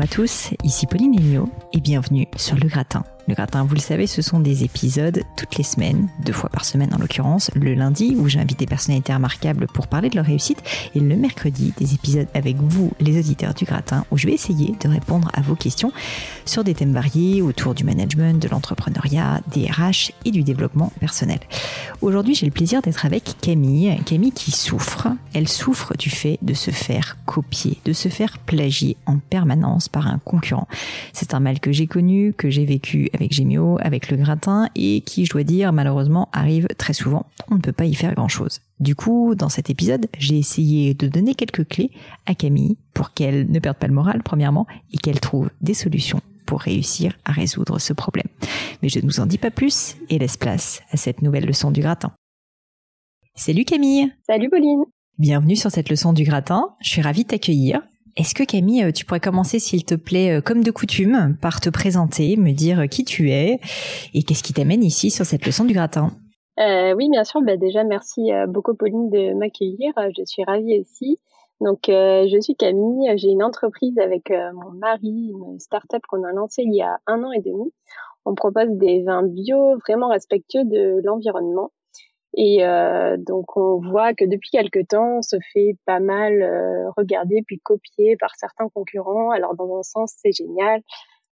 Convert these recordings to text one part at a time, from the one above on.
Bonjour à tous, ici Pauline Agneau et bienvenue sur Le Gratin. Le gratin, vous le savez, ce sont des épisodes toutes les semaines, deux fois par semaine en l'occurrence, le lundi où j'invite des personnalités remarquables pour parler de leur réussite et le mercredi des épisodes avec vous, les auditeurs du gratin, où je vais essayer de répondre à vos questions sur des thèmes variés autour du management, de l'entrepreneuriat, des RH et du développement personnel. Aujourd'hui, j'ai le plaisir d'être avec Camille, Camille qui souffre. Elle souffre du fait de se faire copier, de se faire plagier en permanence par un concurrent. C'est un mal que j'ai connu, que j'ai vécu avec Gémio, avec le gratin, et qui, je dois dire, malheureusement arrive très souvent. On ne peut pas y faire grand-chose. Du coup, dans cet épisode, j'ai essayé de donner quelques clés à Camille pour qu'elle ne perde pas le moral, premièrement, et qu'elle trouve des solutions pour réussir à résoudre ce problème. Mais je ne vous en dis pas plus et laisse place à cette nouvelle leçon du gratin. Salut Camille Salut Pauline Bienvenue sur cette leçon du gratin. Je suis ravie de t'accueillir. Est-ce que Camille, euh, tu pourrais commencer, s'il te plaît, euh, comme de coutume, par te présenter, me dire euh, qui tu es et qu'est-ce qui t'amène ici sur cette leçon du gratin? Oui, bien sûr. Bah, déjà, merci beaucoup Pauline de m'accueillir. Je suis ravie aussi. Donc, je suis Camille. J'ai une entreprise avec mon mari, une start-up qu'on a lancée il y a un an et demi. On propose des vins bio vraiment respectueux de l'environnement. Et euh, donc on voit que depuis quelque temps, on se fait pas mal euh, regarder puis copier par certains concurrents. Alors dans un sens, c'est génial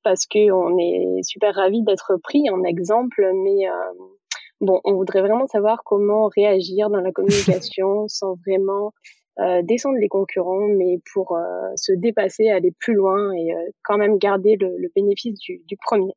parce que on est super ravis d'être pris en exemple, mais euh, bon, on voudrait vraiment savoir comment réagir dans la communication sans vraiment euh, descendre les concurrents, mais pour se dépasser, aller plus loin et quand même garder le, le bénéfice du, du premier.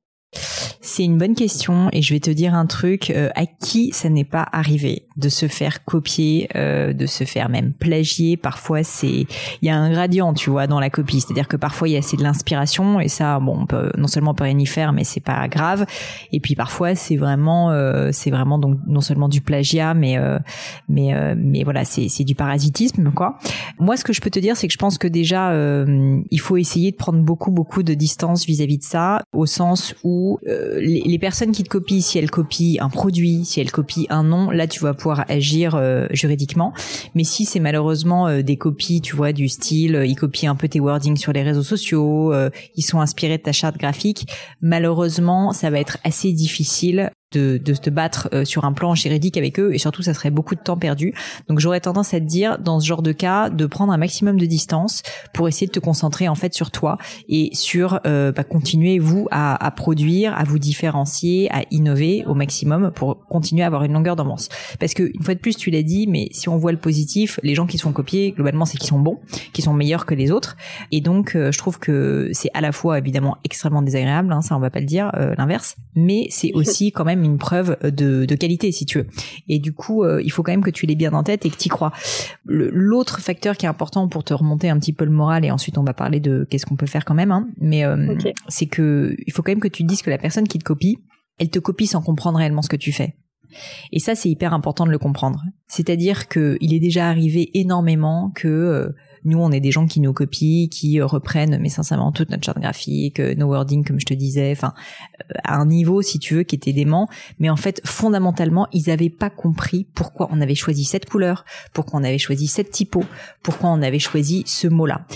C'est une bonne question et je vais te dire un truc euh, à qui ça n'est pas arrivé de se faire copier, euh, de se faire même plagier. Parfois, c'est il y a un gradient, tu vois, dans la copie. C'est-à-dire que parfois il y a assez de l'inspiration et ça, bon, on peut, non seulement on peut rien y faire, mais c'est pas grave. Et puis parfois, c'est vraiment, euh, c'est vraiment donc non seulement du plagiat, mais mais mais voilà, c'est c'est du parasitisme quoi. Moi, ce que je peux te dire, c'est que je pense que déjà, il faut essayer de prendre beaucoup beaucoup de distance vis-à-vis -vis de ça, au sens où les, personnes qui te copient, si elles copient un produit, si elles copient un nom, là tu vas pouvoir agir euh, juridiquement. Mais si c'est malheureusement euh, des copies, tu vois, du style, euh, ils copient un peu tes wordings sur les réseaux sociaux, ils sont inspirés de ta charte graphique, malheureusement ça va être assez difficile de, de te battre euh, sur un plan juridique avec eux et surtout ça serait beaucoup de temps perdu. Donc j'aurais tendance à te dire dans ce genre de cas de prendre un maximum de distance pour essayer de te concentrer en fait sur toi et sur euh, bah, continuer vous à, à, produire, à vous différencier, à innover au maximum pour continuer à avoir une longueur d'avance. Parce que une fois de plus tu l'as dit, mais si on voit le positif, les gens qui sont copiés globalement c'est qu'ils sont bons, qui sont meilleurs que les autres et donc euh, je trouve que c'est à la fois évidemment extrêmement désagréable, hein, ça on va pas le dire euh, l'inverse, mais c'est aussi quand même une preuve de, de, qualité si tu veux. Et du coup, euh, il faut quand même que tu l'aies bien en tête et que tu y crois. L'autre facteur qui est important pour te remonter un petit peu le moral et ensuite on va parler de qu'est-ce qu'on peut faire quand même, hein, mais euh, c'est que il faut quand même que tu te dises que la personne qui te copie, elle te copie sans comprendre réellement ce que tu fais. Et ça, c'est hyper important de le comprendre. C'est-à-dire que il est déjà arrivé énormément que euh, nous, on est des gens qui nous copient, qui euh, reprennent, mais sincèrement, toute notre charte graphique, euh, nos wording, comme je te disais, enfin, euh, à un niveau, si tu veux, qui était dément. Mais en fait, fondamentalement, ils n'avaient pas compris pourquoi on avait choisi cette couleur, pourquoi on avait choisi cette typo, pourquoi on avait choisi ce mot-là.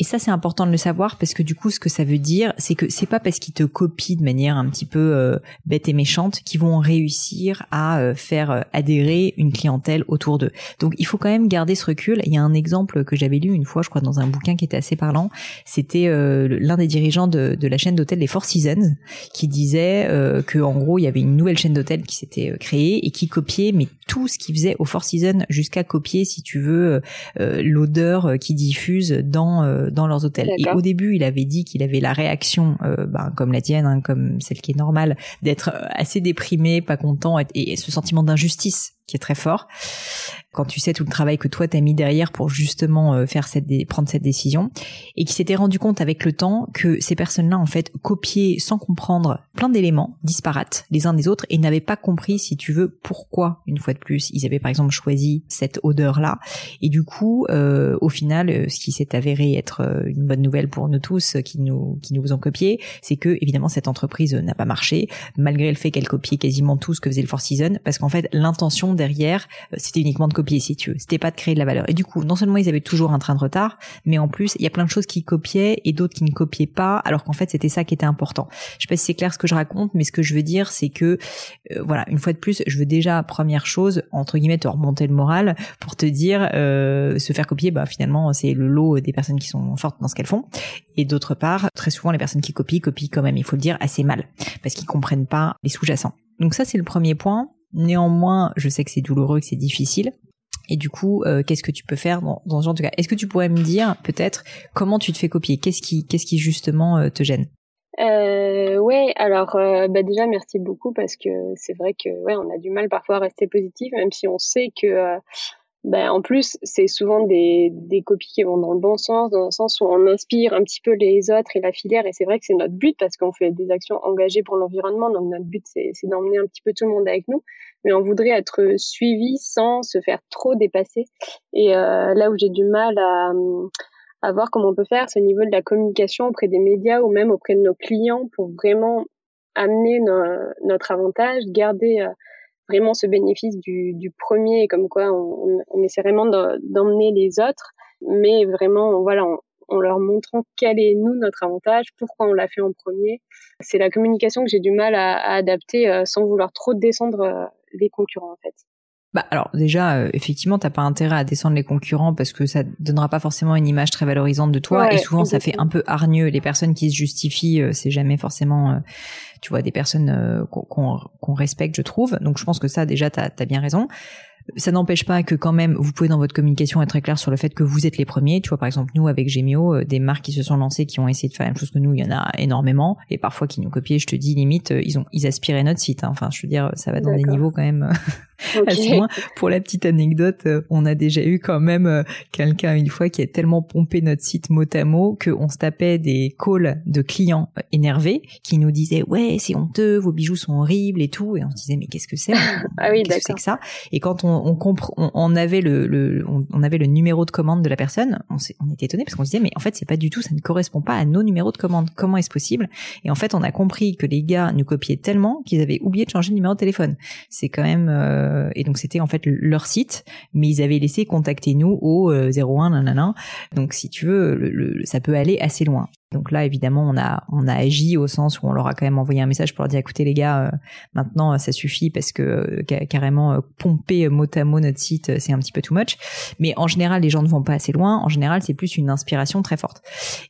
Et ça, c'est important de le savoir parce que du coup, ce que ça veut dire, c'est que c'est pas parce qu'ils te copient de manière un petit peu euh, bête et méchante qu'ils vont réussir à euh, faire euh, adhérer une clientèle autour d'eux. Donc, il faut quand même garder ce recul. Il y a un exemple que j'avais lu une fois, je crois, dans un bouquin qui était assez parlant. C'était l'un des dirigeants de, la chaîne d'hôtel des Four Seasons qui disait que, en gros, il y avait une nouvelle chaîne d'hôtel qui s'était créée et qui copiait, mais tout ce qu'il faisait au Four Seasons jusqu'à copier, si tu veux, l'odeur qui diffuse dans dans leurs hôtels. Et au début, il avait dit qu'il avait la réaction, euh, ben, comme la tienne, hein, comme celle qui est normale, d'être assez déprimé, pas content, et ce sentiment d'injustice qui est très fort. Quand tu sais tout le travail que toi t'as mis derrière pour justement euh, faire cette prendre cette décision, et qui s'était rendu compte avec le temps que ces personnes-là en fait copiaient sans comprendre plein d'éléments disparates les uns des autres et n'avaient pas compris, si tu veux, pourquoi une fois de plus ils avaient par exemple choisi cette odeur-là. Et du coup, euh, au final, euh, ce qui s'est avéré être une bonne nouvelle pour nous tous qui nous qui nous ont copié, c'est que évidemment cette entreprise n'a pas marché malgré le fait qu'elle copiait quasiment tout ce que faisait le Four Seasons, parce qu'en fait l'intention derrière, euh, c'était uniquement de copier si tu veux. C'était pas de créer de la valeur. Et du coup, non seulement ils avaient toujours un train de retard, mais en plus, il y a plein de choses qui copiaient et d'autres qui ne copiaient pas, alors qu'en fait, c'était ça qui était important. Je sais pas si c'est clair ce que je raconte, mais ce que je veux dire, c'est que, euh, voilà, une fois de plus, je veux déjà, première chose, entre guillemets, te remonter le moral pour te dire, euh, se faire copier, bah finalement, c'est le lot des personnes qui sont fortes dans ce qu'elles font. Et d'autre part, très souvent, les personnes qui copient, copient quand même, il faut le dire, assez mal, parce qu'ils comprennent pas les sous-jacents. Donc ça, c'est le premier point. Néanmoins, je sais que c'est douloureux, que c'est difficile. Et du coup, euh, qu'est-ce que tu peux faire dans, ce genre de cas? Est-ce que tu pourrais me dire peut-être comment tu te fais copier? Qu'est-ce qui, qu'est-ce qui justement euh, te gêne? Euh, ouais, alors euh, bah déjà merci beaucoup parce que c'est vrai que ouais on a du mal parfois à rester positif même si on sait que ben, en plus, c'est souvent des, des copies qui vont dans le bon sens, dans le sens où on inspire un petit peu les autres et la filière. Et c'est vrai que c'est notre but parce qu'on fait des actions engagées pour l'environnement. Donc notre but, c'est d'emmener un petit peu tout le monde avec nous. Mais on voudrait être suivi sans se faire trop dépasser. Et euh, là où j'ai du mal à, à voir comment on peut faire, c'est au niveau de la communication auprès des médias ou même auprès de nos clients pour vraiment amener notre avantage, garder... Euh, vraiment ce bénéfice du, du premier, comme quoi on, on essaie vraiment d'emmener les autres, mais vraiment, voilà, en, leur montrant quel est nous notre avantage, pourquoi on l'a fait en premier. C'est la communication que j'ai du mal à, à adapter euh, sans vouloir trop descendre euh, les concurrents en fait. Bah alors déjà, euh, effectivement, t'as pas intérêt à descendre les concurrents parce que ça donnera pas forcément une image très valorisante de toi et souvent ça fait un peu hargneux. Les personnes qui se justifient, euh, c'est jamais forcément, euh, tu vois, des personnes qu'on respecte, je trouve. Donc je pense que ça déjà, t'as as bien raison ça n'empêche pas que quand même vous pouvez dans votre communication être très clair sur le fait que vous êtes les premiers. Tu vois par exemple nous avec Gemio, des marques qui se sont lancées qui ont essayé de faire la même chose que nous, il y en a énormément et parfois qui nous copient. Je te dis limite ils ont ils aspiraient notre site. Hein. Enfin je veux dire ça va dans des niveaux quand même Pour la petite anecdote, euh, on a déjà eu quand même euh, quelqu'un une fois qui a tellement pompé notre site mot à mot qu'on se tapait des calls de clients euh, énervés qui nous disaient ouais c'est honteux, vos bijoux sont horribles et tout. Et on se disait mais qu'est-ce que c'est? Ah oui qu'est-ce que c'est que ça? Et quand on on, on, avait le, on, avait le numéro de commande de la personne, on, on était étonné parce qu'on se disait mais en fait c'est pas du tout, ça ne correspond pas à nos numéros de commande. Comment est-ce possible? Et en fait on a compris que les gars nous copiaient tellement qu'ils avaient oublié de changer le numéro de téléphone. C'est quand même euh, et donc c'était en fait leur site, mais ils avaient laissé contacter nous au 01 euh, nanana. Donc si tu veux, ça peut aller assez loin. Donc là, évidemment, on a on a agi au sens où on leur a quand même envoyé un message pour leur dire écoutez les gars, euh, maintenant ça suffit parce que carrément pomper mot à mot notre site, c'est un petit peu too much. Mais en général, les gens ne vont pas assez loin. En général, c'est plus une inspiration très forte.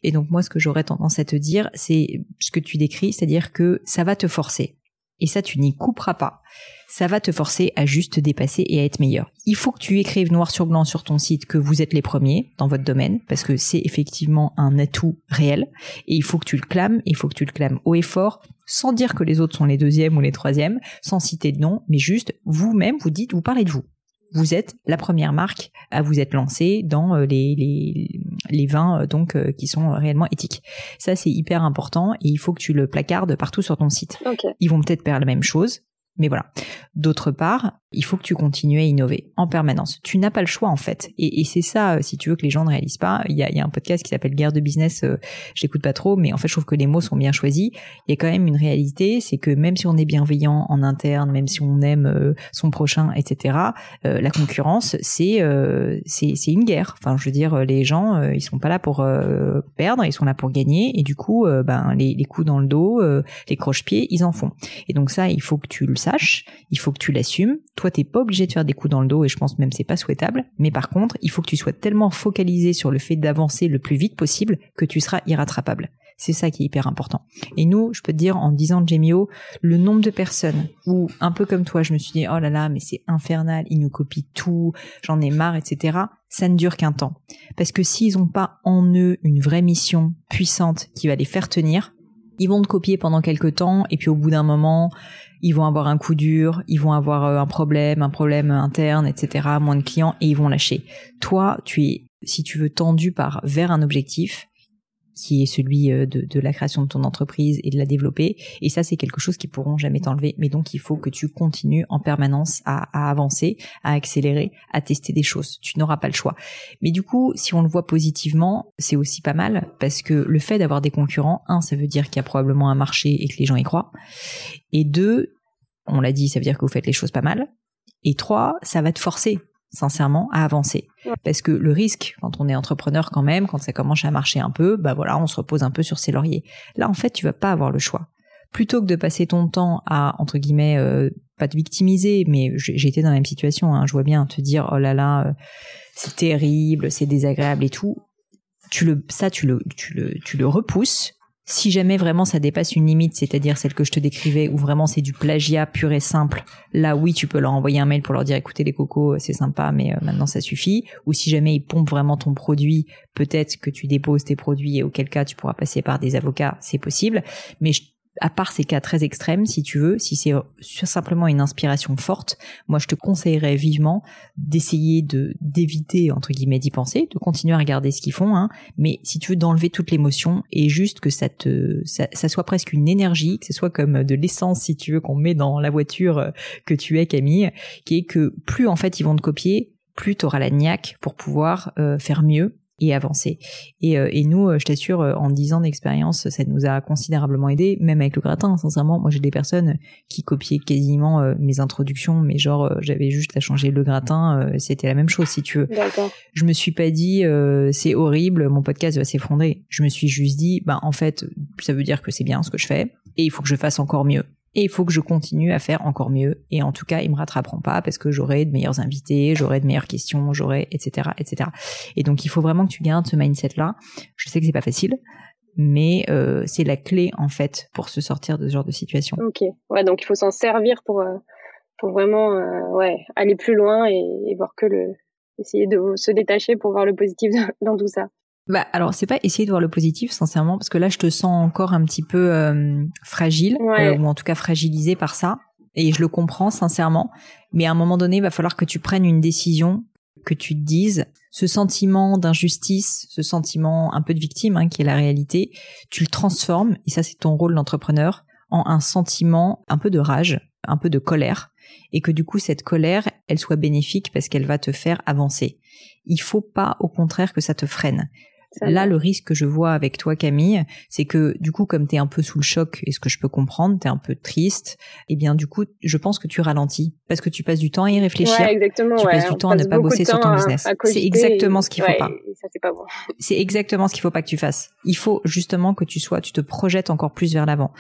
Et donc moi, ce que j'aurais tendance à te dire, c'est ce que tu décris, c'est-à-dire que ça va te forcer. Et ça, tu n'y couperas pas. Ça va te forcer à juste dépasser et à être meilleur. Il faut que tu écrives noir sur blanc sur ton site que vous êtes les premiers dans votre domaine, parce que c'est effectivement un atout réel, et il faut que tu le clames, il faut que tu le clames haut et fort, sans dire que les autres sont les deuxièmes ou les troisièmes, sans citer de nom, mais juste vous-même, vous dites, vous parlez de vous vous êtes la première marque à vous être lancée dans euh, les, les, les vins euh, donc euh, qui sont réellement éthiques. Ça c'est hyper important et il faut que tu le placardes partout sur ton site. Ils vont peut-être faire la même chose, mais voilà. D'autre part, il faut que tu continues à innover en permanence. Tu n'as pas le choix en fait. Et, c'est ça, euh, si tu veux que les gens ne réalisent pas. Il y a, un podcast qui s'appelle Guerre de business. Euh, j'écoute pas trop, mais en fait, je trouve que les mots sont bien choisis. Il y a quand même une réalité, c'est que même si on est bienveillant en interne, même si on aime euh, son prochain, etc., la concurrence, c'est c'est une guerre. Enfin, je veux dire, les gens, ils sont pas là pour perdre, ils sont là pour gagner. Et du coup, ben les, les coups dans le dos, les croche-pieds, ils en font. Et donc ça, il faut que tu le saches, il faut que tu l'assumes toi, t'es pas obligé de faire des coups dans le dos et je pense même c'est pas souhaitable. Mais par contre, il faut que tu sois tellement focalisé sur le fait d'avancer le plus vite possible que tu seras irrattrapable. C'est ça qui est hyper important. Et nous, je peux te dire, en 10 ans de Gemio, le nombre de personnes où, un peu comme toi, je me suis dit, oh là là, mais c'est infernal, ils nous copient tout, j'en ai marre, etc. Ça ne dure qu'un temps. Parce que s'ils n'ont pas en eux une vraie mission puissante qui va les faire tenir, ils vont te copier pendant quelques temps et puis au bout d'un moment, ils vont avoir un coup dur, ils vont avoir euh, un problème, un problème interne, etc., moins de clients et ils vont lâcher. Toi, tu es, si tu veux, tendu par vers un objectif qui est celui euh, de, la création de ton entreprise et de la développer. Et ça, c'est quelque chose qui pourront jamais t'enlever. Mais donc, il faut que tu continues en permanence à, avancer, à accélérer, à tester des choses. Tu n'auras pas le choix. Mais du coup, si on le voit positivement, c'est aussi pas mal parce que le fait d'avoir des concurrents, un, ça veut dire qu'il y a probablement un marché et que les gens y croient. Et deux, on l'a dit, ça veut dire que vous faites les choses pas mal. Et trois, ça va te forcer sincèrement à avancer. Parce que le risque quand on est entrepreneur quand même quand ça commence à marcher un peu bah voilà on se repose un peu sur ses lauriers. Là en fait tu vas pas avoir le choix. Plutôt que de passer ton temps à entre guillemets euh, pas te victimiser mais j'ai été dans la même situation hein, je vois bien te dire oh là là euh, c'est terrible c'est désagréable et tout tu le ça tu le tu le tu le repousses si jamais vraiment ça dépasse une limite, c'est-à-dire celle que je te décrivais, où vraiment c'est du plagiat pur et simple, là oui, tu peux leur envoyer un mail pour leur dire écoutez les cocos, c'est sympa, mais euh, maintenant ça suffit. Ou si jamais ils pompent vraiment ton produit, peut-être que tu déposes tes produits et auquel cas tu pourras passer par des avocats, c'est possible. Mais à part ces cas très extrêmes, si tu veux, si c'est simplement une inspiration forte, moi je te conseillerais vivement d'essayer de d'éviter entre guillemets d'y penser, de continuer à regarder ce qu'ils font, hein, mais si tu veux d'enlever toute l'émotion et juste que ça te ça, soit presque une énergie, que ce soit comme de l'essence si tu veux qu'on met dans la voiture euh, que tu es Camille, qui est que plus en fait ils vont te copier, plus tu auras la niaque pour pouvoir euh, faire mieux et avancer. Et, euh, et nous, euh, je t'assure, euh, en dix ans d'expérience, ça nous a considérablement aidé, même avec le gratin. Sincèrement, moi j'ai des personnes qui copiaient quasiment mes introductions, mais genre j'avais juste à changer le gratin, c'était la même chose si tu veux. Je me suis pas dit c'est horrible, mon podcast va s'effondrer. Je me suis juste dit, bah en fait, ça veut dire que c'est bien ce que je fais et il faut que je fasse encore mieux et il faut que je continue à faire encore mieux. Et en tout cas, ils me rattraperont pas parce que j'aurai de meilleurs invités, j'aurai de meilleures questions, j'aurai, etc., etc. Et donc, il faut vraiment que tu gardes ce mindset-là. Je sais que c'est pas facile, mais euh, c'est la clé en fait pour se sortir de ce genre de situation. Ok. Ouais, donc il faut s'en servir pour euh, vraiment euh, aller plus loin et, et, voir que le essayer de se détacher pour voir le positif dans tout ça. Bah alors c'est pas essayer de voir le positif sincèrement parce que là je te sens encore un petit peu euh, fragile euh, ou en tout cas fragilisé par ça et je le comprends sincèrement. Mais à un moment donné il va falloir que tu prennes une décision que tu te dises ce sentiment d'injustice ce sentiment un peu de victime hein, qui est la réalité tu le transformes et ça c'est ton rôle d'entrepreneur en un sentiment un peu de rage un peu de colère et que du coup cette colère elle soit bénéfique parce qu'elle va te faire avancer. Il faut pas au contraire que ça te freine Là, le risque que je vois avec toi, Camille, c'est que du coup, comme tu es un peu sous le choc, et ce que je peux comprendre, tu es un peu triste, et eh bien du coup, je pense que tu ralentis parce que tu passes du temps à y réfléchir. exactement, tu passes du temps à ne pas bosser sur ton business. C'est exactement ce qu'il faut pas. bon. C'est exactement ce qu'il faut pas que tu fasses. Il faut justement que tu sois, tu te projettes encore plus vers l'avant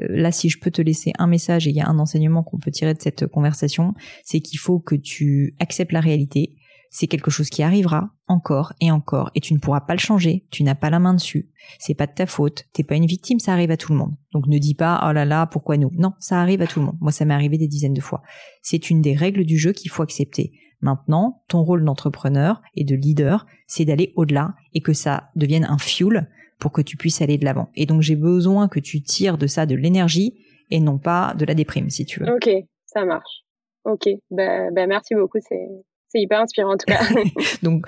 euh, là, si je peux te laisser un message et il y a un enseignement qu'on peut tirer de cette conversation, c'est qu'il faut que tu acceptes la réalité, c'est quelque chose qui arrivera encore et encore et tu ne pourras pas le changer, tu n'as pas la main dessus. C'est pas de ta faute, t'es pas une victime, ça arrive à tout le monde. Donc ne dis pas oh là là, pourquoi nous? Non, ça arrive à tout le monde. Moi ça m'est arrivé des dizaines de fois. C'est une des règles du jeu qu'il faut accepter. Maintenant, ton rôle d'entrepreneur et de leader, c'est d'aller au-delà et que ça devienne un fuel pour que tu puisses aller de l'avant. Et donc j'ai besoin que tu tires de ça de l'énergie et non pas de la déprime si tu veux. OK, ça marche. OK, ben, ben merci beaucoup, c'est c'est hyper inspirant en tout cas. Donc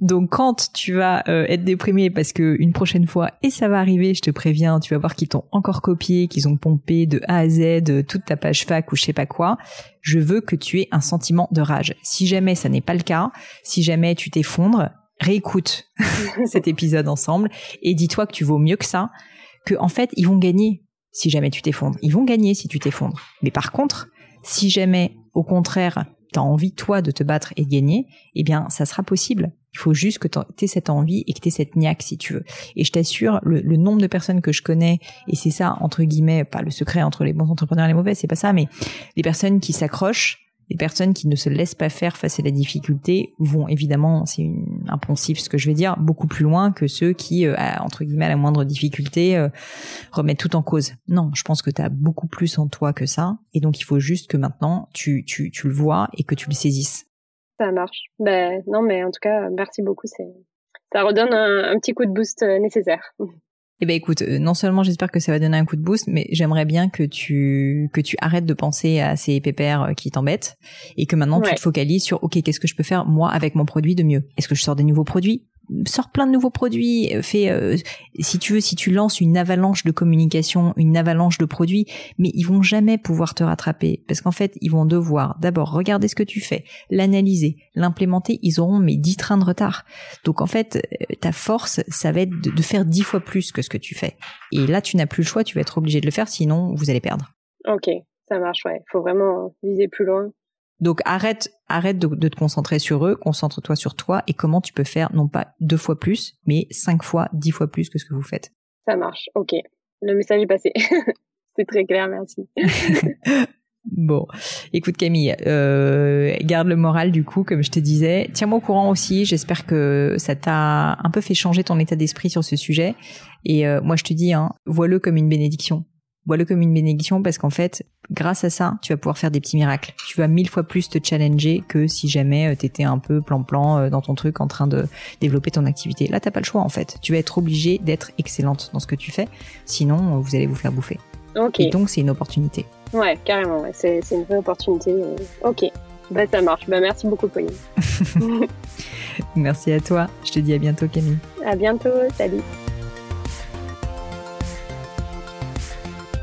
Donc quand tu vas euh, être déprimé parce que une prochaine fois et ça va arriver, je te préviens, tu vas voir qu'ils t'ont encore copié, qu'ils ont pompé de A à Z euh, toute ta page fac ou je sais pas quoi. Je veux que tu aies un sentiment de rage. Si jamais ça n'est pas le cas, si jamais tu t'effondres, réécoute cet épisode ensemble et dis-toi que tu vaux mieux que ça, que en fait ils vont gagner si jamais tu t'effondres. Ils vont gagner si tu t'effondres. Mais par contre, si jamais au contraire tu as envie toi de te battre et de gagner, eh bien ça sera possible. Il faut juste que tu cette envie et que tu cette niaque si tu veux. Et je t'assure, le, le, nombre de personnes que je connais, et c'est ça, entre guillemets, pas le secret entre les bons entrepreneurs et les mauvais, c'est pas ça, mais les personnes qui s'accrochent, les personnes qui ne se laissent pas faire face à la difficulté vont évidemment, c'est un poncif ce que je vais dire, beaucoup plus loin que ceux qui, euh, entre guillemets, à la moindre difficulté, euh, remettent tout en cause. Non, je pense que tu as beaucoup plus en toi que ça, et donc il faut juste que maintenant tu, le vois et que tu le saisisses. Ça marche. Ben non, mais en tout cas, merci beaucoup. Ça redonne un, un petit coup de boost euh, nécessaire. Eh ben écoute, euh, non seulement j'espère que ça va donner un coup de boost, mais j'aimerais bien que tu que tu arrêtes de penser à ces pépères euh, qui t'embêtent et que maintenant tu te focalises sur OK, qu'est-ce que je peux faire moi avec mon produit de mieux? Est-ce que je sors des nouveaux produits? Sors plein de nouveaux produits, euh, fais euh, si tu veux si tu lances une avalanche de communication, une avalanche de produits, mais ils vont jamais pouvoir te rattraper parce qu'en fait, ils vont devoir d'abord regarder ce que tu fais, l'analyser, l'implémenter, ils auront mais 10 trains de retard. Donc en fait, euh, ta force, ça va être de, faire 10 fois plus que ce que tu fais. Et là, tu n'as plus le choix, tu vas être obligé de le faire sinon vous allez perdre. OK, ça marche ouais, faut vraiment viser plus loin. Donc arrête, arrête de, te concentrer sur eux, concentre-toi sur toi et comment tu peux faire non pas deux fois plus, mais cinq fois, dix fois plus que ce que vous faites. Ça marche, ok. Le message est passé. C'est très clair, merci. Bon, écoute Camille, euh, garde le moral du coup, comme je te disais. Tiens-moi au courant aussi. J'espère que ça t'a un peu fait changer ton état d'esprit sur ce sujet. Et euh, moi, je te dis, hein, vois-le comme une bénédiction vois-le comme une bénédiction parce qu'en fait, grâce à ça, tu vas pouvoir faire des petits miracles. Tu vas mille fois plus te challenger que si jamais euh, t'étais un peu plan-plan euh, dans ton truc en train de développer ton activité. Là, t'as pas le choix en fait. Tu vas être obligé d'être excellente dans ce que tu fais, sinon euh, vous allez vous faire bouffer. Ok. Et donc c'est une opportunité. Ouais, carrément. Ouais. C'est, une vraie opportunité. Ok. Bah ça marche. Bah merci beaucoup Pauline. merci à toi. Je te dis à bientôt Camille. À bientôt. Salut.